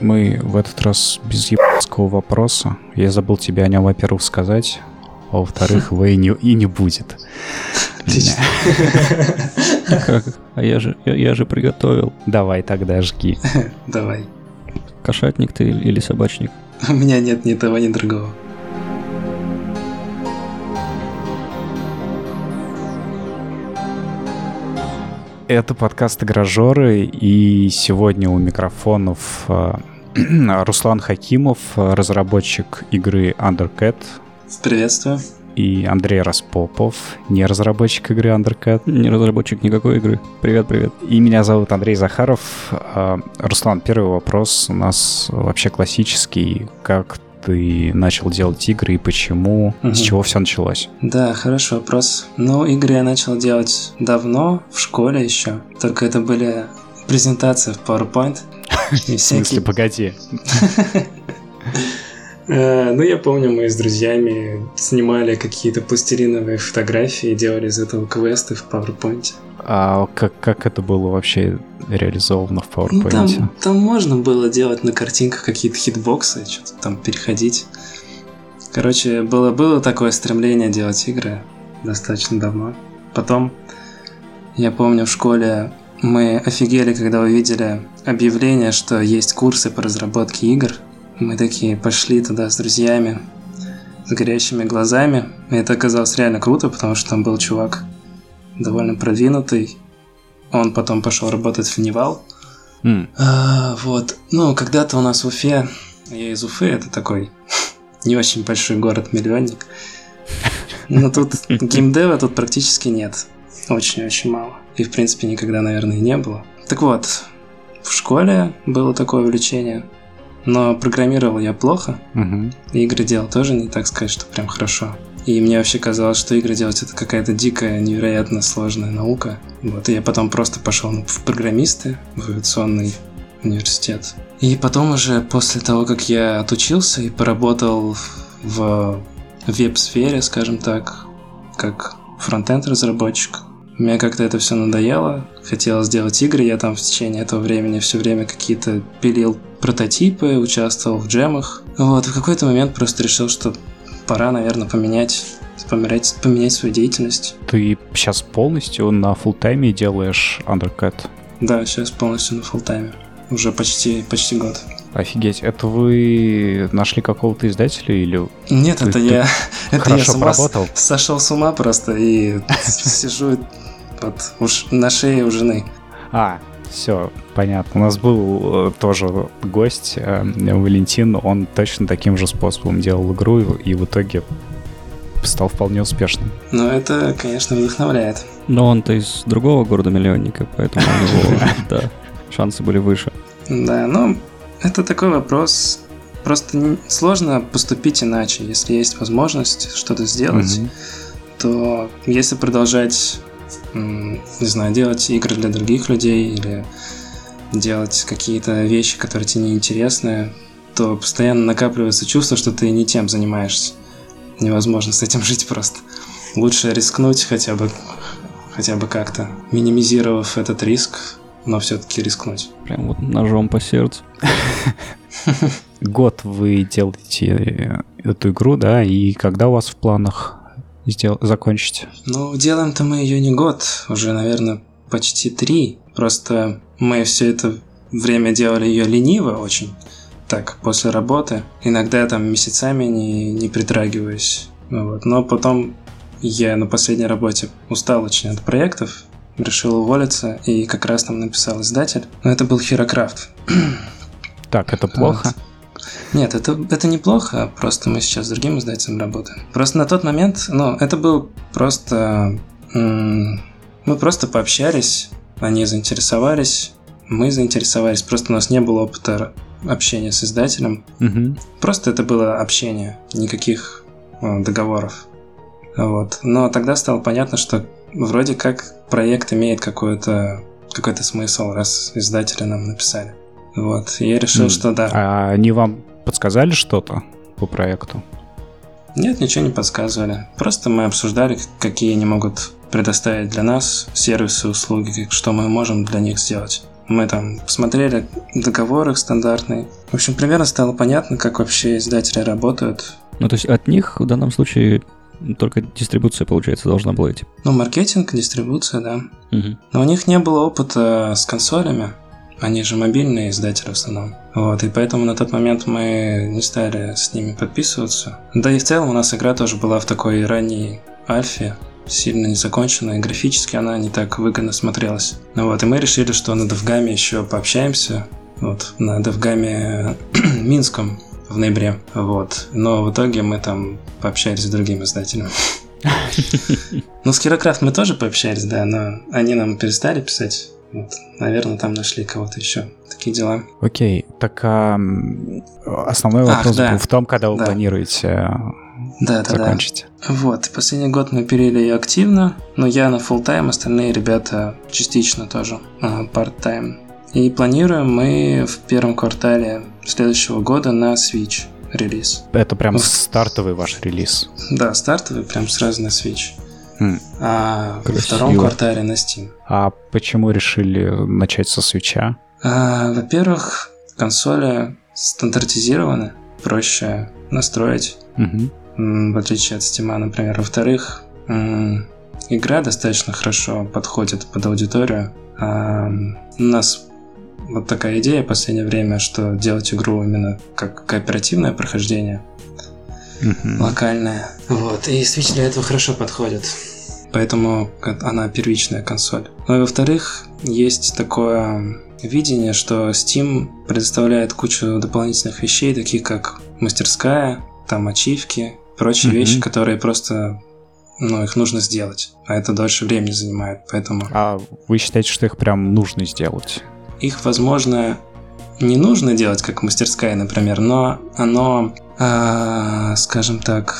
Мы в этот раз без ебанского вопроса. Я забыл тебе о нем, во-первых, сказать, а во-вторых, его и не, и не будет. Как? А я же, я, я же приготовил. Давай тогда жги. Давай. Кошатник ты или собачник? У меня нет ни того, ни другого. Это подкаст «Игражоры», и сегодня у микрофонов э, Руслан Хакимов, разработчик игры Undercat. Приветствую. И Андрей Распопов, не разработчик игры Undercat. Не разработчик никакой игры. Привет, привет. И меня зовут Андрей Захаров. Э, Руслан, первый вопрос у нас вообще классический. Как ты начал делать игры и почему, угу. с чего все началось? Да, хороший вопрос. Ну, игры я начал делать давно, в школе еще. Только это были презентации в PowerPoint. В смысле, погоди. Э, ну, я помню, мы с друзьями снимали какие-то пластилиновые фотографии и делали из этого квесты в PowerPoint. А как, как это было вообще реализовано в PowerPoint? Ну, там, там можно было делать на картинках какие-то хитбоксы, что-то там переходить. Короче, было, было такое стремление делать игры достаточно давно. Потом, я помню, в школе мы офигели, когда увидели объявление, что есть курсы по разработке игр. Мы такие пошли туда с друзьями, с горящими глазами. И это оказалось реально круто, потому что там был чувак довольно продвинутый. Он потом пошел работать в Невал. Mm. А, вот. Ну, когда-то у нас в Уфе, я из Уфы, это такой не очень большой город-миллионник. Но тут геймдева тут практически нет. Очень-очень мало. И, в принципе, никогда, наверное, не было. Так вот, в школе было такое увлечение. Но программировал я плохо. Угу. игры делал тоже не так сказать, что прям хорошо. И мне вообще казалось, что игры делать это какая-то дикая, невероятно сложная наука. Вот, и я потом просто пошел в программисты, в авиационный университет. И потом уже после того, как я отучился и поработал в веб-сфере, скажем так, как фронтенд разработчик, мне как-то это все надоело, хотелось сделать игры, я там в течение этого времени все время какие-то пилил прототипы, участвовал в джемах. Вот, в какой-то момент просто решил, что пора, наверное, поменять поменять, поменять свою деятельность. Ты сейчас полностью на фултайме делаешь Undercut? Да, сейчас полностью на фултайме. Уже почти, почти год. Офигеть, это вы нашли какого-то издателя или... Нет, ты, это ты я... Это я с поработал? сошел с ума просто и сижу вот уж на шее у жены. А, все, понятно. У нас был э, тоже гость, э, Валентин, он точно таким же способом делал игру и в итоге стал вполне успешным. Ну, это, конечно, вдохновляет. Но он-то из другого города-миллионника, поэтому у него, да, шансы были выше. Да, ну, это такой вопрос. Просто сложно поступить иначе. Если есть возможность что-то сделать, то если продолжать не знаю, делать игры для других людей или делать какие-то вещи, которые тебе неинтересны, то постоянно накапливается чувство, что ты не тем занимаешься. Невозможно с этим жить просто. Лучше рискнуть хотя бы, хотя бы как-то, минимизировав этот риск, но все-таки рискнуть. Прям вот ножом по сердцу. Год вы делаете эту игру, да, и когда у вас в планах сдел- закончить? Ну, делаем-то мы ее не год, уже, наверное, почти три. Просто мы все это время делали ее лениво очень. Так, после работы. Иногда там месяцами не, не притрагиваюсь. Вот. Но потом я на последней работе устал очень от проектов, решил уволиться, и как раз там написал издатель. Но это был Херокрафт. Так, это плохо? Вот. Нет, это, это неплохо, просто мы сейчас с другим издателем работаем. Просто на тот момент, ну, это был просто... Мы просто пообщались, они заинтересовались, мы заинтересовались, просто у нас не было опыта общения с издателем. Угу. Просто это было общение, никаких э, договоров. Вот. Но тогда стало понятно, что вроде как проект имеет какой-то какой-то смысл, раз издатели нам написали. Вот. Я решил, mm. что да. А они вам подсказали что-то по проекту? Нет, ничего не подсказывали. Просто мы обсуждали, какие они могут предоставить для нас сервисы, услуги, что мы можем для них сделать. Мы там посмотрели договор их стандартный. В общем, примерно стало понятно, как вообще издатели работают. Ну, то есть от них в данном случае только дистрибуция, получается, должна была идти. Ну, маркетинг, дистрибуция, да. Угу. Но у них не было опыта с консолями. Они же мобильные издатели в основном. Вот, и поэтому на тот момент мы не стали с ними подписываться. Да и в целом у нас игра тоже была в такой ранней альфе, сильно не закончена, и графически она не так выгодно смотрелась. Ну вот, и мы решили, что на Девгаме еще пообщаемся. Вот, на Девгаме Минском в ноябре. Вот. Но в итоге мы там пообщались с другим издателем. Ну, с Кирокрафт мы тоже пообщались, да, но они нам перестали писать. Вот. Наверное, там нашли кого-то еще. Такие дела. Окей, так а, основной Ах, вопрос да. был в том, когда вы Да. планируете э, Да, да, да. закончить. Вот, последний год мы пилили ее активно, но я на full тайм остальные ребята частично тоже, а, part-time. И планируем мы в первом квартале следующего года на Switch релиз. Это прям Ух. стартовый ваш релиз. Да, стартовый, прям сразу на Switch. А во Красиво. втором квартале на Steam. А почему решили начать со свеча? А, во-первых, консоли стандартизированы, проще настроить, м, в отличие от Steam, например. Во-вторых, игра достаточно хорошо подходит под аудиторию. А, у нас вот такая идея в последнее время, что делать игру именно как кооперативное прохождение, Мгм. локальное. Вот, и Switch для этого хорошо подходит. Поэтому она первичная консоль. Ну и во-вторых, есть такое видение, что Steam предоставляет кучу дополнительных вещей, таких как мастерская, там ачивки, прочие Мгм. вещи, которые просто, ну, их нужно сделать, а это дольше времени занимает, поэтому А вы считаете, что их прям нужно сделать? их, возможно, не нужно делать как мастерская, например, но оно, а, скажем так,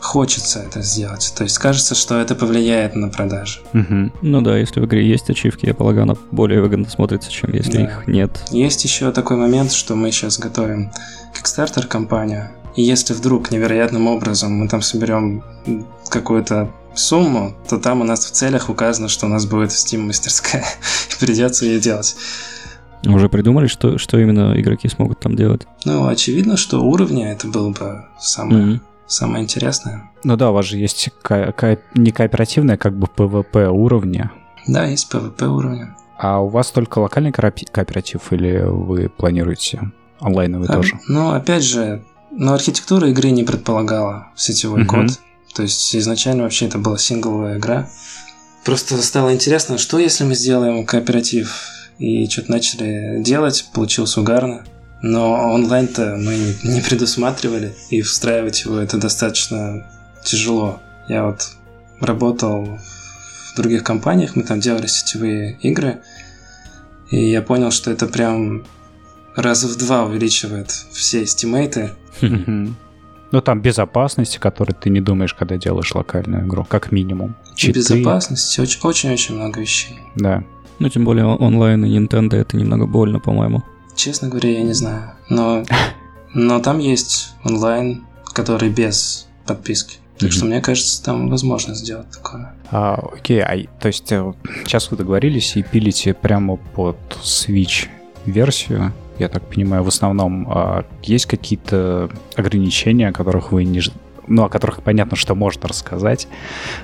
хочется это сделать. То есть кажется, что это повлияет на продажи. Мгм. Ну да, если в игре есть ачивки, я полагаю, она более выгодно смотрится, чем если Да. их нет. Есть еще такой момент, что мы сейчас готовим Kickstarter компанию. И если вдруг невероятным образом мы там соберем какую-то сумму, то там у нас в целях указано, что у нас будет Steam мастерская, и придется ее делать. Уже придумали, что, что именно игроки смогут там делать? Ну, очевидно, что уровня это было бы самое, Мгм. самое интересное. Ну да, у вас же есть ко- ко- не кооперативное, как бы PvP уровня. Да, есть PvP уровня. А у вас только локальный кооператив или вы планируете онлайновый А, тоже? Ну, опять же, но архитектура игры не предполагала сетевой Мгм. код. То есть изначально вообще это была сингловая игра. Просто стало интересно, что если мы сделаем кооператив и что-то начали делать, получилось угарно. Но онлайн-то мы не, предусматривали, и встраивать его это достаточно тяжело. Я вот работал в других компаниях, мы там делали сетевые игры, и я понял, что это прям раза в два увеличивает все стимейты. Мгм. Ну там безопасности, которые ты не думаешь, когда делаешь локальную игру, как минимум. Читы, Безопасности, очень- очень-очень много вещей. Да. Ну, тем более онлайн и Nintendo это немного больно, по-моему. Честно говоря, я не знаю. Но, но там есть онлайн, который без подписки. Так Мгм. что мне кажется, там возможно сделать такое. А, окей, а, то есть э, сейчас вы договорились и пилите прямо под Switch версию, я так понимаю, в основном а, есть какие-то ограничения, о которых вы не ну, о которых понятно, что можно рассказать,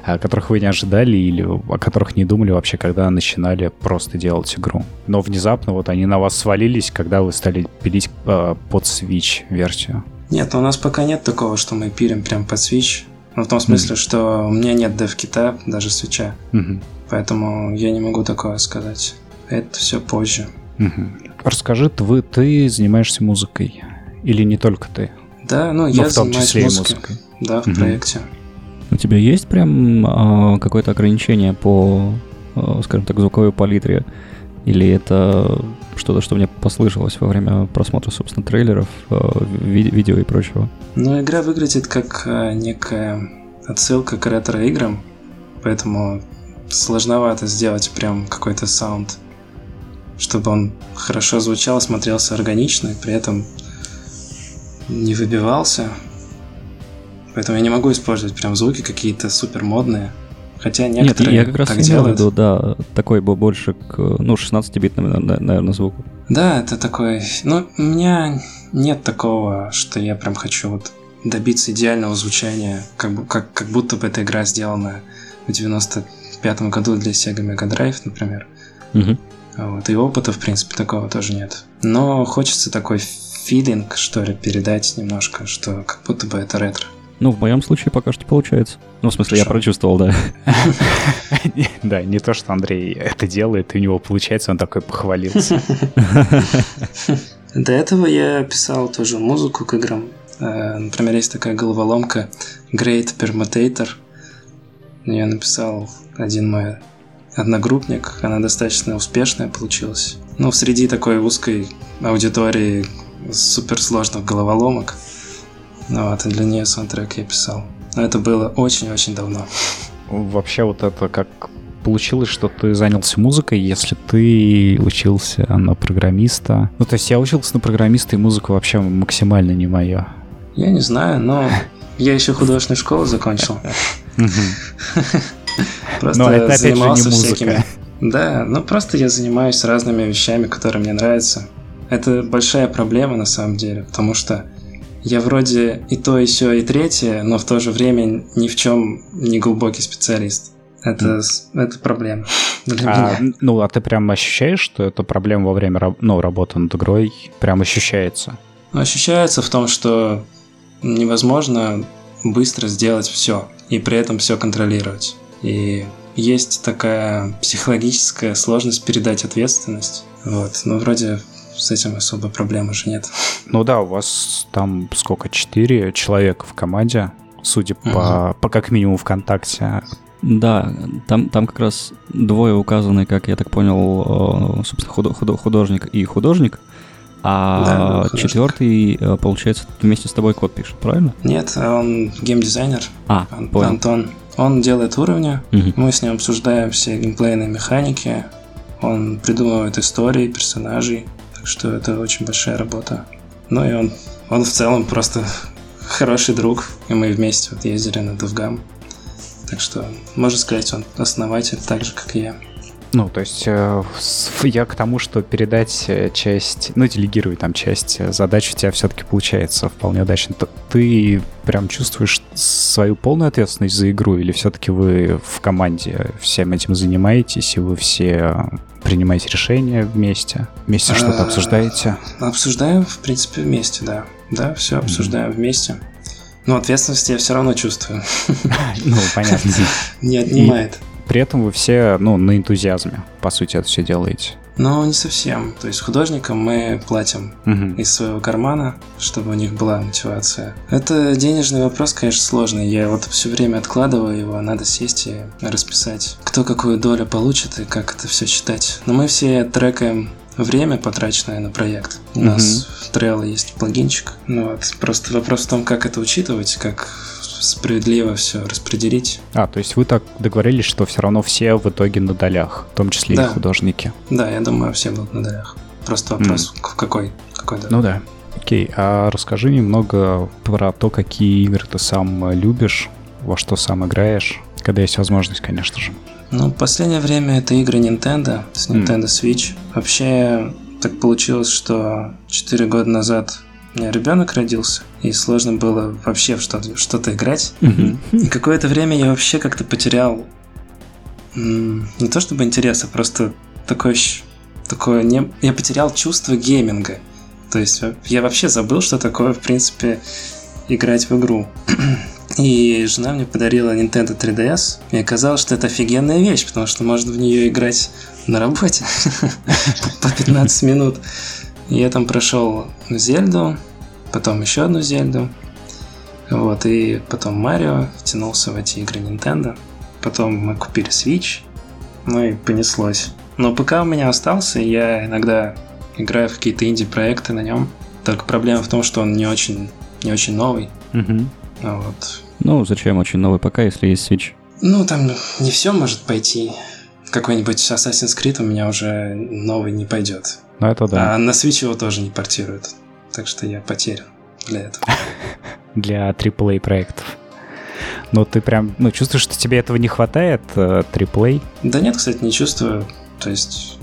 о которых вы не ожидали или о которых не думали вообще, когда начинали просто делать игру. Но внезапно вот они на вас свалились, когда вы стали пилить а, под Switch версию. Нет, у нас пока нет такого, что мы пилим прям под Switch. Ну, в том смысле, что у меня нет дев-кита, даже свеча. Мгм. Поэтому я не могу такое сказать. Это все позже. Мгм. Расскажи, вы, ты занимаешься музыкой? Или не только ты? Да, ну, Ну, я в том занимаюсь числе музыкой. музыкой. Да, в Мгм. проекте. У тебя есть прям а, какое-то ограничение по, а, скажем так, звуковой палитре? Или это что-то, что мне послышалось во время просмотра, собственно, трейлеров, а, ви- видео и прочего? Ну, игра выглядит как э, некая отсылка к ретро-играм, поэтому сложновато сделать прям какой-то саунд, чтобы он хорошо звучал, смотрелся органично, и при этом не выбивался. Поэтому я не могу использовать прям звуки какие-то супер модные. Хотя некоторые Нет, я как раз так делают. виду, да, такой был больше к, ну, 16-битному, наверное, звуку. Да, это такой... Ну, у меня нет такого, что я прям хочу вот добиться идеального звучания, как, как, как будто бы эта игра сделана в 95 году для Sega Mega Drive, например. Мгм. Вот, и опыта, в принципе, такого тоже нет. Но хочется такой филинг, что ли, передать немножко, что как будто бы это ретро. Ну, в моем случае пока что получается. Ну, в смысле, я Хорошо. прочувствовал, да. Да, не то, что Андрей это делает, и у него получается, он такой похвалился. До этого я писал тоже музыку к играм. Э, Например, есть такая головоломка Great Permutator. Я написал один мой одногруппник. Она достаточно успешная получилась. Ну, среди такой узкой аудитории суперсложных головоломок. Ну, вот, и для нее саундтрек я писал. Но это было очень-очень давно. Вообще вот это как получилось, что ты занялся музыкой, если ты учился на программиста. Ну, то есть я учился на программиста, и музыка вообще максимально не моя. Я не знаю, но я еще художественную школу закончил. Просто Но это занимался всякими. Да, ну просто я занимаюсь разными вещами, которые мне нравятся. Это большая проблема на самом деле, потому что я вроде и то, и все, и третье, но в то же время ни в чем не глубокий специалист. Это, с- это проблема для А, меня. ну, а ты прям ощущаешь, что это проблема во время ну, работы над игрой? Прям ощущается. Ощущается в том, что невозможно быстро сделать все и при этом все контролировать. И есть такая психологическая сложность передать ответственность. Вот. Но вроде с этим особо проблем уже нет. Ну да, у вас там сколько, четыре человека в команде, судя по, по как минимум ВКонтакте. Да, там, там как раз двое указаны, как я так понял, э, собственно, худо- худо- художник и художник, Да, а художник. четвертый, э, получается, вместе с тобой код пишет, правильно? Нет, он геймдизайнер, А, Ан- понял. Антон. Он делает уровни, Мгм. мы с ним обсуждаем все геймплейные механики, он придумывает истории персонажей, так что это очень большая работа. Ну и он, он в целом просто хороший друг, и мы вместе вот ездили на Довгам. Так что, можно сказать, он основатель, так же, как и я. Ну, то есть э, я к тому, что передать э, часть, ну, делегировать там часть э, задач у тебя все-таки получается вполне удачно. Ты прям чувствуешь свою полную ответственность за игру, или все-таки вы в команде всем этим занимаетесь, и вы все принимаете решения вместе, вместе что-то обсуждаете? Обсуждаем, в принципе, вместе, да. Да, все обсуждаем вместе. Но ответственность я все равно чувствую. Ну, понятно. Не отнимает. При этом вы все, ну, на энтузиазме, по сути, это все делаете. Но не совсем. То есть художникам мы платим Мгм. из своего кармана, чтобы у них была мотивация. Это денежный вопрос, конечно, сложный. Я вот все время откладываю его, надо сесть и расписать, кто какую долю получит и как это все считать. Но мы все трекаем время, потраченное на проект. У Мгм. нас в Trello есть плагинчик. Ну вот, просто вопрос в том, как это учитывать, как справедливо все распределить. А, то есть вы так договорились, что все равно все в итоге на долях, в том числе Да. и художники. Да, я думаю, все будут на долях. Просто вопрос, в какой, какой доля. Ну да. Окей, а расскажи немного про то, какие игры ты сам э, любишь, во что сам играешь, когда есть возможность, конечно же. Ну, в последнее время это игры Nintendo с. Nintendo Switch. Вообще, так получилось, что 4 года назад ребенок родился, и сложно было вообще в что-то, что-то играть. И какое-то время я вообще как-то потерял не то чтобы интерес, а просто такое, такое не... я потерял чувство гейминга. То есть я вообще забыл, что такое, в принципе, играть в игру. И жена мне подарила Nintendo 3DS, и оказалось, что это офигенная вещь, потому что можно в нее играть на работе по 15 минут. Я там прошел Зельду, потом еще одну Зельду, вот, и потом Марио, втянулся в эти игры Nintendo. Потом мы купили Switch, ну и понеслось. Но ПК у меня остался, и я иногда играю в какие-то инди-проекты на нем. Только проблема в том, что он не очень, не очень новый. А Вот. Ну, зачем очень новый ПК, если есть Switch? Ну, там не все может пойти. Какой-нибудь Assassin's Creed у меня уже новый не пойдет. Ну это да. А на Switch его тоже не портируют. Так что я потерян для этого. Для AAA проектов. Но ты прям, ну, чувствуешь, что тебе этого не хватает, э, триплей? Да нет, кстати, не чувствую. То есть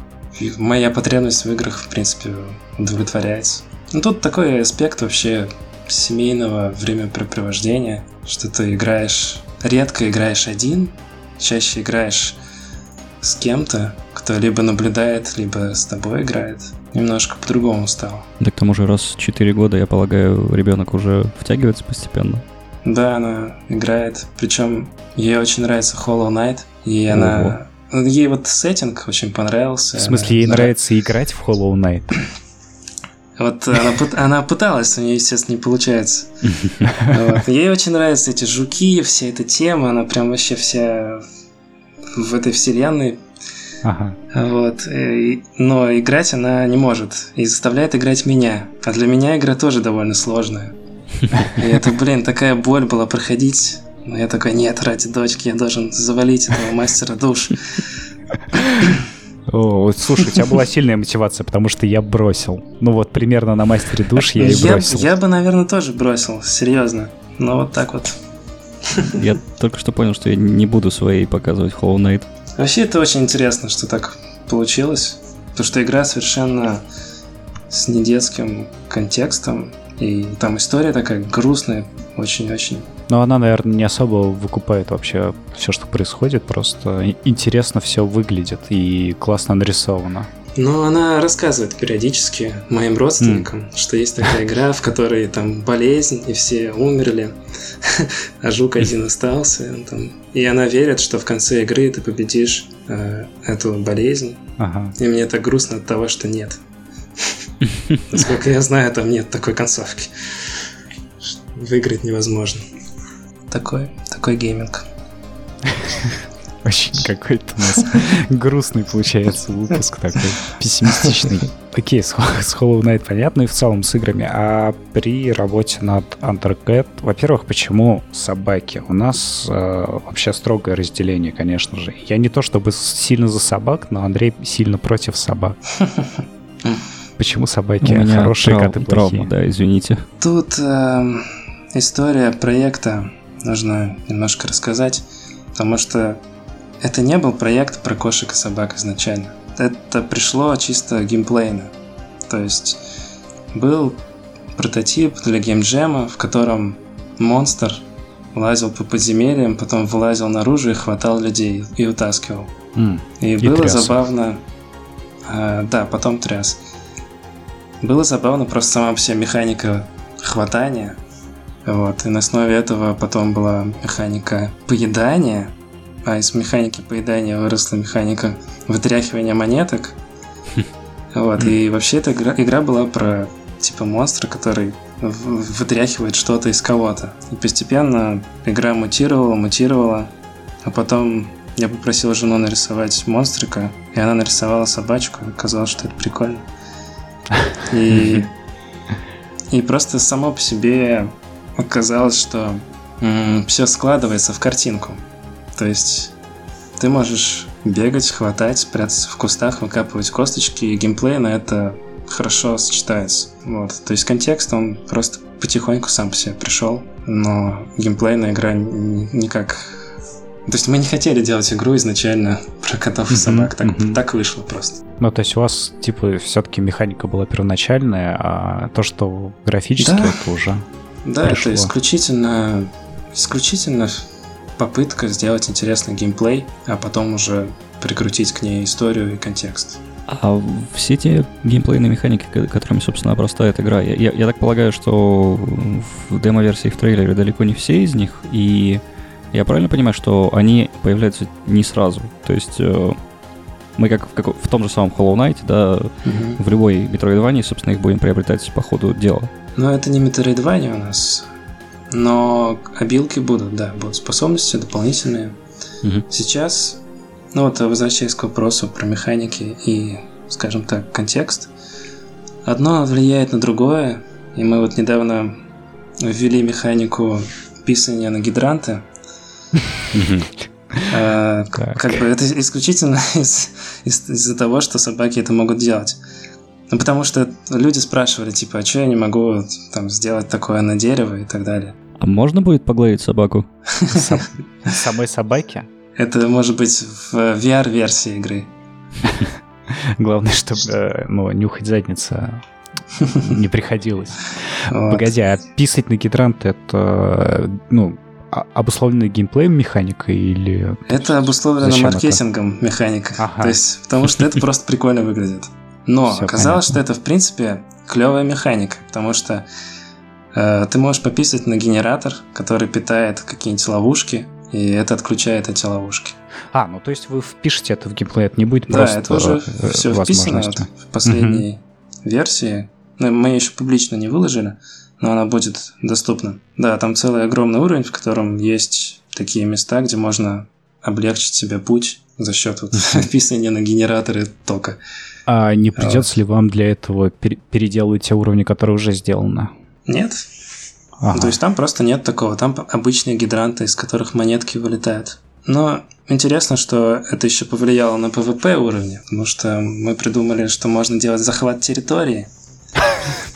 моя потребность в играх, в принципе, удовлетворяется. Ну, тут такой аспект вообще семейного времяпрепровождения, что ты играешь, редко играешь один, чаще играешь с кем-то, кто либо наблюдает, либо с тобой играет. Немножко по-другому стало. Да к тому же раз в 4 года, я полагаю, ребенок уже втягивается постепенно. Да, она играет. Причем ей очень нравится Hollow Knight. И она... Ей вот сеттинг очень понравился. В смысле, ей она... нравится играть в Hollow Knight? Вот она, она пыталась, у нее, естественно, не получается. Вот. Ей очень нравятся эти жуки, вся эта тема, она прям вообще вся в этой вселенной. Ага. Вот. И, но играть она не может. И заставляет играть меня. А для меня игра тоже довольно сложная. И это, блин, такая боль была проходить. Но я такой, нет, ради дочки я должен завалить этого мастера душ. О, слушай, у тебя была сильная мотивация, потому что я бросил. Ну вот, примерно на мастере душ я и бросил. Я, я бы, наверное, тоже бросил, серьезно. Но вот так вот. Я только что понял, что я не буду своей показывать Hollow Knight. Вообще, это очень интересно, что так получилось. Потому что игра совершенно с недетским контекстом. И там история такая грустная, очень-очень. Но она, наверное, не особо выкупает вообще все, что происходит. Просто интересно все выглядит и классно нарисовано. Но она рассказывает периодически моим родственникам, mm. что есть такая игра, в которой там болезнь, и все умерли, а жук один остался. Там. И она верит, что в конце игры ты победишь э, эту болезнь. Ага. И мне так грустно от того, что нет. Насколько я знаю, там нет такой концовки. Выиграть невозможно. Такой, такой гейминг. Очень какой-то у нас грустный получается выпуск такой, пессимистичный. Окей, с, с Hollow Knight понятно и в целом с играми. А при работе над Undercat, во-первых, почему собаки? У нас э, вообще строгое разделение, конечно же. Я не то чтобы сильно за собак, но Андрей сильно против собак. Почему собаки У меня хорошие, трав- коты плохие? Травма, да, извините. Тут э, история проекта нужно немножко рассказать, потому что это не был проект про кошек и собак изначально. Это пришло чисто геймплейно. То есть был прототип для геймджема, в котором монстр лазил по подземельям, потом вылазил наружу и хватал людей и утаскивал. Mm, и, и было тряс. забавно. А, да, потом тряс. Было забавно просто сама по себе механика хватания. Вот, и на основе этого потом была механика поедания, а из механики поедания выросла механика вытряхивания монеток. Вот, и вообще эта игра, игра была про типа монстра, который вытряхивает что-то из кого-то. И постепенно игра мутировала, мутировала, а потом я попросил жену нарисовать монстрика, и она нарисовала собачку, и оказалось, что это прикольно. И, и просто само по себе оказалось, что все складывается в картинку. То есть ты можешь бегать, хватать, прятаться в кустах, выкапывать косточки, и геймплей на это хорошо сочетается. Вот. То есть контекст, он просто потихоньку сам по себе пришел, но геймплейная игра никак... То есть мы не хотели делать игру изначально про котов и собак, так, так вышло просто. Ну, то есть у вас, типа, все-таки механика была первоначальная, а то, что графически, да. это уже Да, пришло. это исключительно, исключительно попытка сделать интересный геймплей, а потом уже прикрутить к ней историю и контекст. А все те геймплейные механики, которыми, собственно, обрастает игра, я, я, я так полагаю, что в демо-версии, в трейлере далеко не все из них, и я правильно понимаю, что они появляются не сразу? То есть э, мы как в, как в том же самом Hollow Knight, да, угу. в любой Metroidvania, собственно, их будем приобретать по ходу дела. Но это не Metroidvania у нас. Но обилки будут, да, будут способности дополнительные. Угу. Сейчас, ну вот возвращаясь к вопросу про механики и, скажем так, контекст, одно влияет на другое, и мы вот недавно ввели механику писания на гидранты. А, как бы это исключительно из-за того, что собаки это могут делать. Ну, потому что люди спрашивали, типа, а что я не могу там сделать такое на дерево и так далее. А можно будет погладить собаку? Самой собаки? Это может быть в VR-версии игры. Главное, чтобы э, ну, нюхать задница не приходилось. Погоди, а писать на гидрант это, ну, обусловлено геймплеем механика или... Это обусловлено Зачем маркетингом это? механика. Ага. То есть, потому что это просто прикольно выглядит. Но Все оказалось, понятно. что это, в принципе, клевая механика, потому что ты можешь пописать на генератор, который питает какие-нибудь ловушки, и это отключает эти ловушки. А, ну то есть вы впишете это в геймплей, это не будет да, просто это уже э, все вписано вот в последней угу. версии. Ну, мы ее еще публично не выложили, но она будет доступна. Да, там целый огромный уровень, в котором есть такие места, где можно облегчить себе путь за счет вот вписывания на генераторы тока. А не придется вот. ли вам для этого переделывать те уровни, которые уже сделаны? Нет. Ага. То есть там просто нет такого. Там обычные гидранты, из которых монетки вылетают. Но интересно, что это еще повлияло на PvP уровне, потому что мы придумали, что можно делать захват территории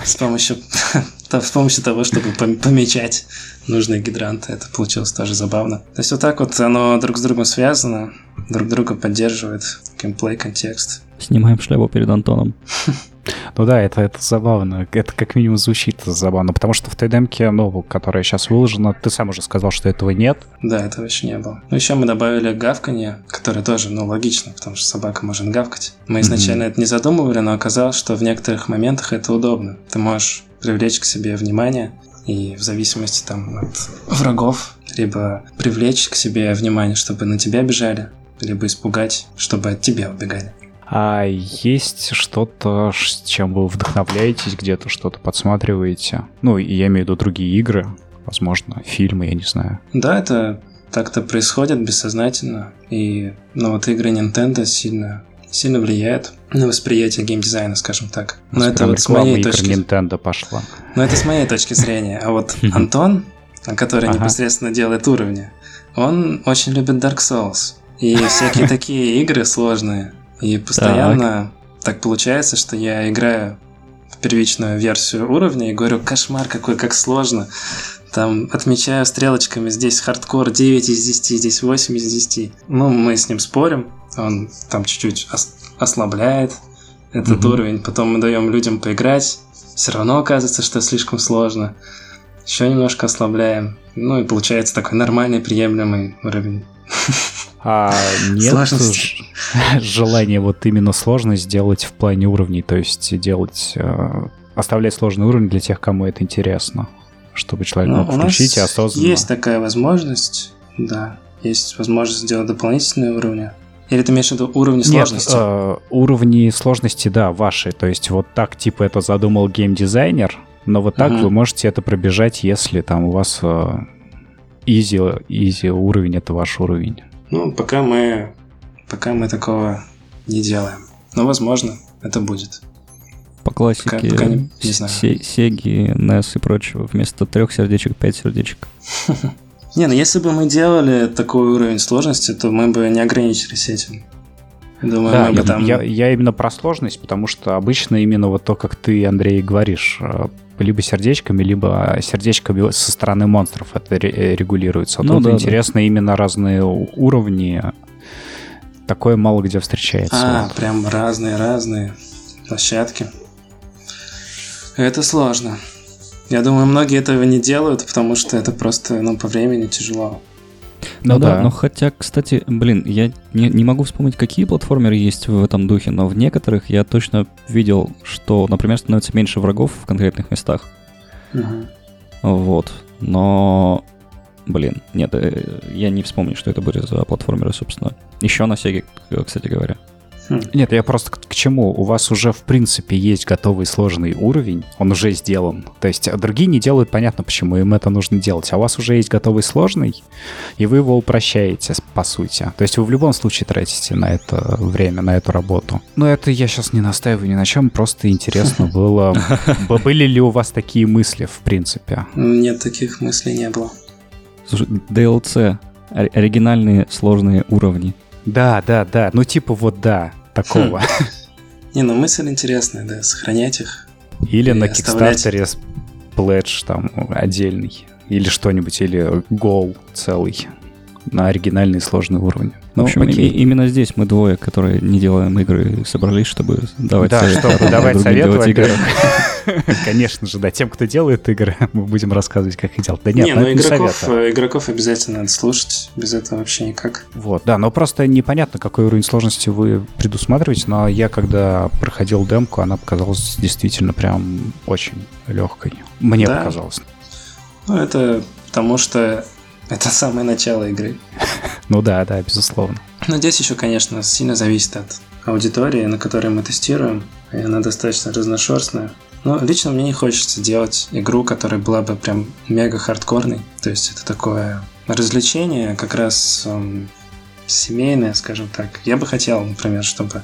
с помощью, с помощью того, чтобы помечать нужные гидранты. Это получилось тоже забавно. То есть вот так вот оно друг с другом связано, друг друга поддерживает геймплей, контекст. Снимаем шляпу перед Антоном. Ну да, это, это забавно. Это как минимум звучит забавно, потому что в той демке, ну, которая сейчас выложена, ты сам уже сказал, что этого нет. Да, этого еще не было. Ну, еще мы добавили гавканье, которое тоже, ну, логично, потому что собака может гавкать. Мы изначально mm-hmm. это не задумывали, но оказалось, что в некоторых моментах это удобно. Ты можешь привлечь к себе внимание, и в зависимости там от врагов, либо привлечь к себе внимание, чтобы на тебя бежали, либо испугать, чтобы от тебя убегали. А есть что-то, с чем вы вдохновляетесь, где-то что-то подсматриваете? Ну, я имею в виду другие игры, возможно, фильмы, я не знаю. Да, это так-то происходит бессознательно. И ну, вот игры Nintendo сильно, сильно влияют на восприятие геймдизайна, скажем так. Но это вот с моей точки... Nintendo пошла. Но это с моей точки зрения. А вот Антон, который непосредственно делает уровни, он очень любит Dark Souls. И всякие такие игры сложные. И постоянно так. так получается, что я играю в первичную версию уровня и говорю, кошмар какой, как сложно. Там отмечаю стрелочками, здесь хардкор 9 из 10, здесь 8 из 10. Ну, мы с ним спорим, он там чуть-чуть ос- ослабляет этот mm-hmm. уровень, потом мы даем людям поиграть, все равно оказывается, что слишком сложно. Еще немножко ослабляем. Ну и получается такой нормальный, приемлемый уровень. А нет желания вот именно сложность сделать в плане уровней, то есть делать, э, оставлять сложный уровень для тех, кому это интересно, чтобы человек ну, мог включить и осознанно. Есть такая возможность, да, есть возможность сделать дополнительные уровни. Или ты имеешь в виду уровни сложности? Нет, э, уровни сложности, да, ваши. То есть вот так, типа, это задумал геймдизайнер, но вот так угу. вы можете это пробежать, если там у вас э, easy, easy уровень, это ваш уровень. Ну, пока мы, пока мы такого не делаем. Но, возможно, это будет. По классике пока, пока не, не знаю. Сеги, NES и прочего, вместо трех сердечек пять сердечек. Не, ну если бы мы делали такой уровень сложности, то мы бы не ограничились этим. Думаю, да, мы бы там... я, я именно про сложность, потому что обычно именно вот то, как ты, Андрей, говоришь, э, либо сердечками, либо сердечками со стороны монстров это регулируется. А ну, тут да, интересно да. именно разные уровни. Такое мало где встречается. А, вот. прям разные-разные площадки. Это сложно. Я думаю, многие этого не делают, потому что это просто, ну, по времени тяжело. Ну, ну да. да, но хотя, кстати, блин, я не, не могу вспомнить, какие платформеры есть в этом духе, но в некоторых я точно видел, что, например, становится меньше врагов в конкретных местах. Угу. Вот. Но, блин, нет, э, я не вспомню, что это были за платформеры, собственно. Еще на Sega, кстати говоря. Хм. Нет, я просто к, к чему? У вас уже, в принципе, есть готовый сложный уровень, он уже сделан. То есть а другие не делают, понятно, почему им это нужно делать. А у вас уже есть готовый сложный, и вы его упрощаете, по сути. То есть вы в любом случае тратите на это время, на эту работу. Но это я сейчас не настаиваю ни на чем, просто интересно было, были ли у вас такие мысли, в принципе? Нет, таких мыслей не было. Слушай, DLC, оригинальные сложные уровни. Да, да, да. Ну, типа вот да такого. Хм. Не, ну мысль интересная, да, сохранять их. Или на Кикстартере пледж там отдельный. или что-нибудь, или гол целый на оригинальные сложные уровни. Ну, в общем, и, именно здесь мы двое, которые не делаем игры, собрались, чтобы давать да, советы. чтобы давать советы, игры. Конечно же, да, тем, кто делает игры, мы будем рассказывать, как их делать. Да нет, не, ну, игроков, игроков обязательно надо слушать, без этого вообще никак. Вот, да, но просто непонятно, какой уровень сложности вы предусматриваете, но я, когда проходил демку, она показалась действительно прям очень легкой. Мне да. показалось. Ну, это потому что это самое начало игры. Ну да, да, безусловно. Но здесь еще, конечно, сильно зависит от аудитории, на которой мы тестируем. И она достаточно разношерстная. Но лично мне не хочется делать игру, которая была бы прям мега хардкорной. То есть это такое развлечение, как раз эм, семейное, скажем так. Я бы хотел, например, чтобы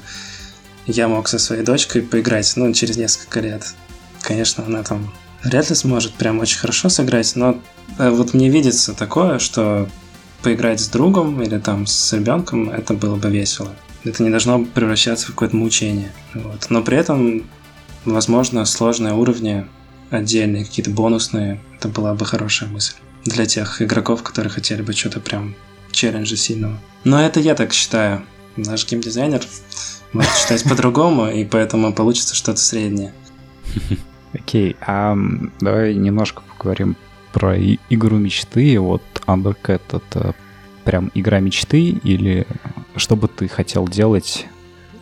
я мог со своей дочкой поиграть, ну, через несколько лет. Конечно, она там вряд ли сможет прям очень хорошо сыграть, но вот мне видится такое, что поиграть с другом или там с ребенком, это было бы весело. Это не должно превращаться в какое-то мучение. Вот. Но при этом, возможно, сложные уровни отдельные, какие-то бонусные, это была бы хорошая мысль для тех игроков, которые хотели бы что-то прям челленджа сильного. Но это я так считаю. Наш геймдизайнер может считать по-другому, и поэтому получится что-то среднее. Окей, а давай немножко поговорим про игру мечты. Вот Undercat — это прям игра мечты или что бы ты хотел делать,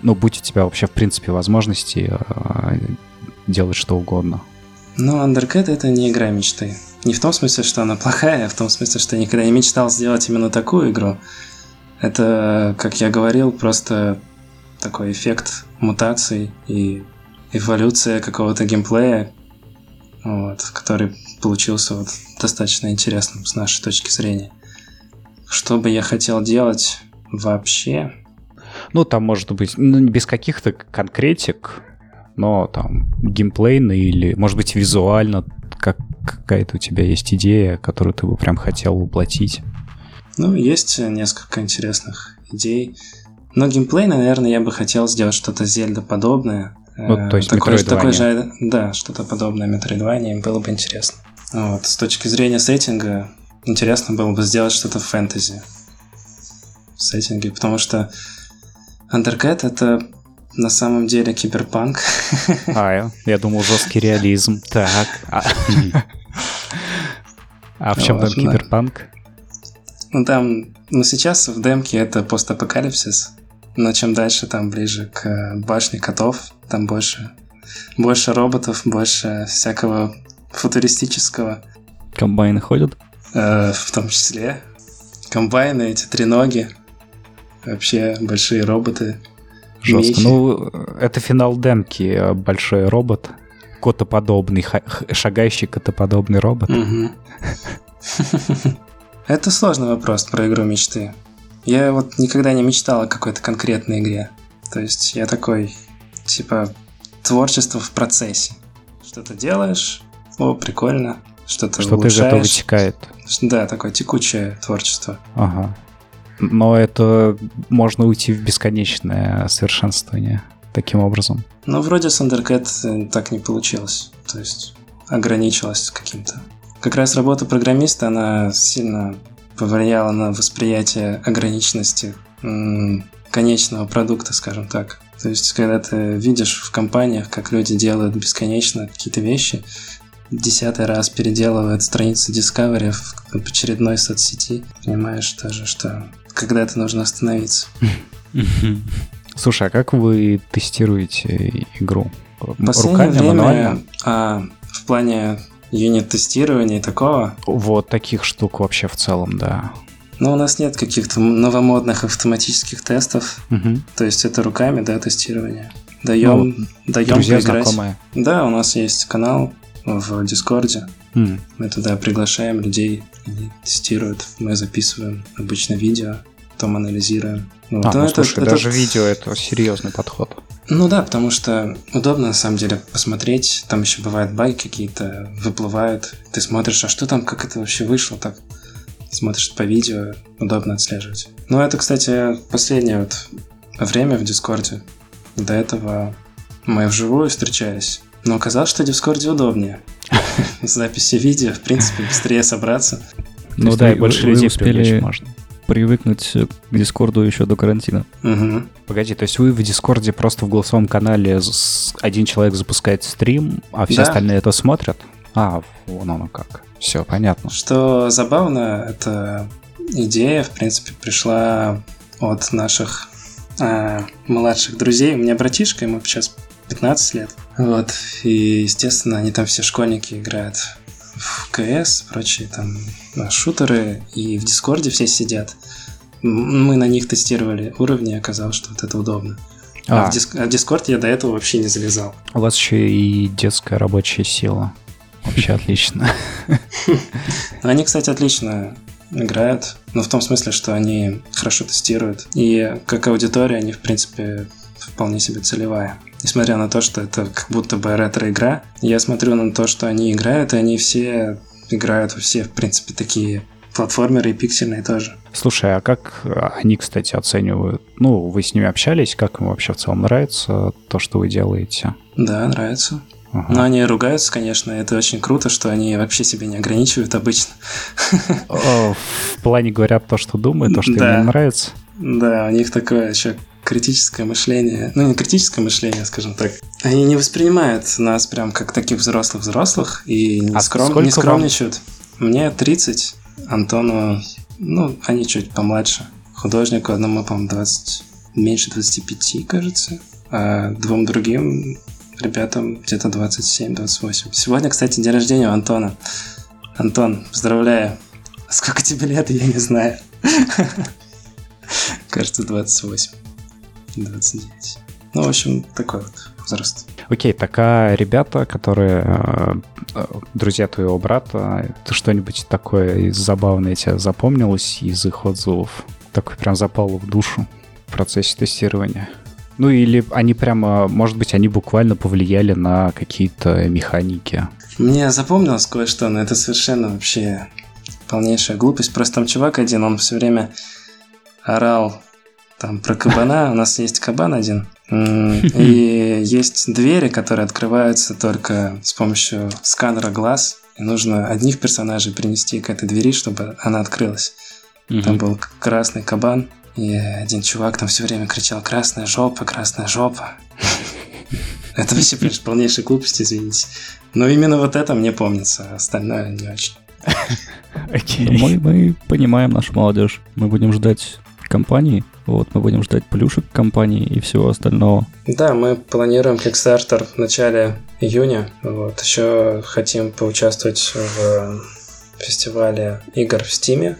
ну, будь у тебя вообще, в принципе, возможности э, делать что угодно? Ну, Undercat — это не игра мечты. Не в том смысле, что она плохая, а в том смысле, что я никогда не мечтал сделать именно такую игру. Это, как я говорил, просто такой эффект мутаций и эволюция какого-то геймплея, вот, который получился вот достаточно интересным с нашей точки зрения. Что бы я хотел делать вообще? Ну, там может быть, ну, без каких-то конкретик, но там геймплейно или, может быть, визуально как, какая-то у тебя есть идея, которую ты бы прям хотел воплотить? Ну, есть несколько интересных идей. Но геймплей, наверное, я бы хотел сделать что-то Зельда-подобное. Ну, то есть такой, такой же, да, что-то подобное Metroidvania было бы интересно. Вот, с точки зрения сеттинга, интересно было бы сделать что-то в фэнтези в сеттинге, потому что Undercat — это на самом деле киберпанк. А, я думал, жесткий реализм. Так. А, а в чем там киберпанк? Ну, там, ну, сейчас в демке это постапокалипсис, но чем дальше, там ближе к башне котов, там больше, больше роботов, больше всякого футуристического. Комбайны ходят? Э, в том числе. Комбайны, эти треноги. Вообще большие роботы. Жестко. Мечи. Ну, это финал демки. Э, большой робот. Котоподобный, шагающий котоподобный робот. Это сложный вопрос про игру мечты. Я вот никогда не мечтал о какой-то конкретной игре. То есть я такой, типа, творчество в процессе. Что-то делаешь, о, прикольно, что-то Что-то из этого вытекает. Да, такое текучее творчество. Ага. Но это можно уйти в бесконечное совершенствование таким образом. Ну, вроде с Undercat так не получилось. То есть ограничилась каким-то. Как раз работа программиста, она сильно повлияла на восприятие ограниченности конечного продукта, скажем так. То есть, когда ты видишь в компаниях, как люди делают бесконечно какие-то вещи, десятый раз переделывает страницу Discovery в очередной соцсети, понимаешь тоже, что когда-то нужно остановиться. Слушай, а как вы тестируете игру? Последнее Руками, время? А, в плане юнит-тестирования и такого? Вот таких штук вообще в целом, да. Но у нас нет каких-то новомодных автоматических тестов. Угу. То есть это руками, да, тестирование. Даем, ну, даем друзья, поиграть. Знакомые. Да, у нас есть канал в Дискорде. Mm. Мы туда приглашаем людей, они тестируют, мы записываем обычно видео, потом анализируем. Вот. А, ну, ну это, слушай, это, даже видео это серьезный подход. Ну да, потому что удобно на самом деле посмотреть. Там еще бывают баги какие-то, выплывают. Ты смотришь, а что там, как это вообще вышло так? Смотришь по видео, удобно отслеживать. Ну это, кстати, последнее вот время в Дискорде. До этого мы вживую встречались. Но оказалось, что в Дискорде удобнее. записи видео, в принципе, быстрее собраться. Ну да, и больше людей привлечь можно привыкнуть к Дискорду еще до карантина. Угу. Погоди, то есть вы в Дискорде просто в голосовом канале один человек запускает стрим, а все да. остальные это смотрят? А, вон оно как. Все, понятно. Что забавно, эта идея, в принципе, пришла от наших э, младших друзей. У меня братишка, ему сейчас 15 лет. Вот. И, естественно, они там все школьники играют в КС, прочие там шутеры, и в Дискорде все сидят. Мы на них тестировали уровни, и оказалось, что вот это удобно. А, а. в, диск, а в Дискорд я до этого вообще не залезал. У вас еще и детская рабочая сила. Вообще отлично. Они, кстати, отлично играют. Ну, в том смысле, что они хорошо тестируют. И как аудитория они, в принципе, вполне себе целевая несмотря на то, что это как будто бы ретро-игра, я смотрю на то, что они играют, и они все играют все, в принципе, такие платформеры и пиксельные тоже. Слушай, а как они, кстати, оценивают? Ну, вы с ними общались, как им вообще в целом нравится то, что вы делаете? Да, нравится. Ага. Но они ругаются, конечно, это очень круто, что они вообще себе не ограничивают обычно. В плане говорят то, что думают, то, что им не нравится? Да, у них такое еще критическое мышление, ну не критическое мышление, скажем так, они не воспринимают нас прям как таких взрослых-взрослых и не, а скром... не скромничают. Вам? Мне 30, Антону, ну, они чуть помладше. Художнику одному, по-моему, 20, меньше 25, кажется, а двум другим ребятам где-то 27-28. Сегодня, кстати, день рождения у Антона. Антон, поздравляю. Сколько тебе лет, я не знаю. Кажется, 28. 29. Ну, в общем, такой вот возраст. Окей, такая ребята, которые э, э, друзья твоего брата, ты что-нибудь такое забавное тебе запомнилось из их отзывов? Такой прям запал в душу в процессе тестирования? Ну или они прямо, может быть, они буквально повлияли на какие-то механики? Мне запомнилось кое-что, но это совершенно вообще полнейшая глупость. Просто там чувак один, он все время орал там про кабана. У нас есть кабан один. И есть двери, которые открываются только с помощью сканера глаз. И нужно одних персонажей принести к этой двери, чтобы она открылась. Там был красный кабан. И один чувак там все время кричал «Красная жопа, красная жопа». Это вообще, конечно, полнейшая глупость, извините. Но именно вот это мне помнится, а остальное не очень. Okay. Мы, мы понимаем нашу молодежь. Мы будем ждать компании. Вот, мы будем ждать плюшек компании и всего остального. Да, мы планируем Kickstarter в начале июня. Вот, еще хотим поучаствовать в фестивале игр в Стиме.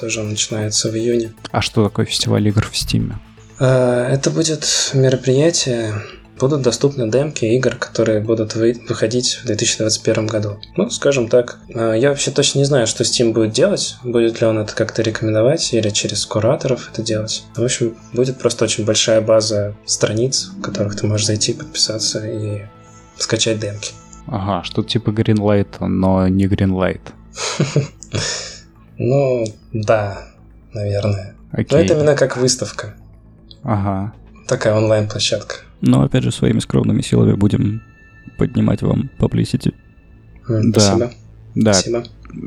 Тоже он начинается в июне. А что такое фестиваль игр в Стиме? Это будет мероприятие, будут доступны демки игр, которые будут выходить в 2021 году. Ну, скажем так, а, я вообще точно не знаю, что Steam будет делать. Будет ли он это как-то рекомендовать или через кураторов это делать. В общем, будет просто очень большая база страниц, в которых ты можешь зайти, подписаться и скачать демки. Ага, что типа Greenlight, но не Greenlight. Ну, да, наверное. Но это именно как выставка. Ага. Такая онлайн-площадка. Но опять же, своими скромными силами будем поднимать вам publicity. Да. Спасибо. Да. Спасибо.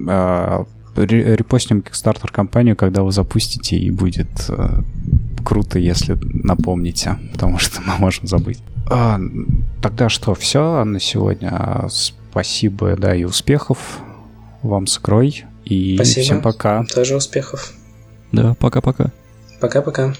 А, репостим Kickstarter компанию, когда вы запустите, и будет а, круто, если напомните, потому что мы можем забыть. А, тогда что, все на сегодня. Спасибо, да, и успехов вам с игрой. И Спасибо. всем пока. Тоже успехов. Да, пока-пока. Пока-пока.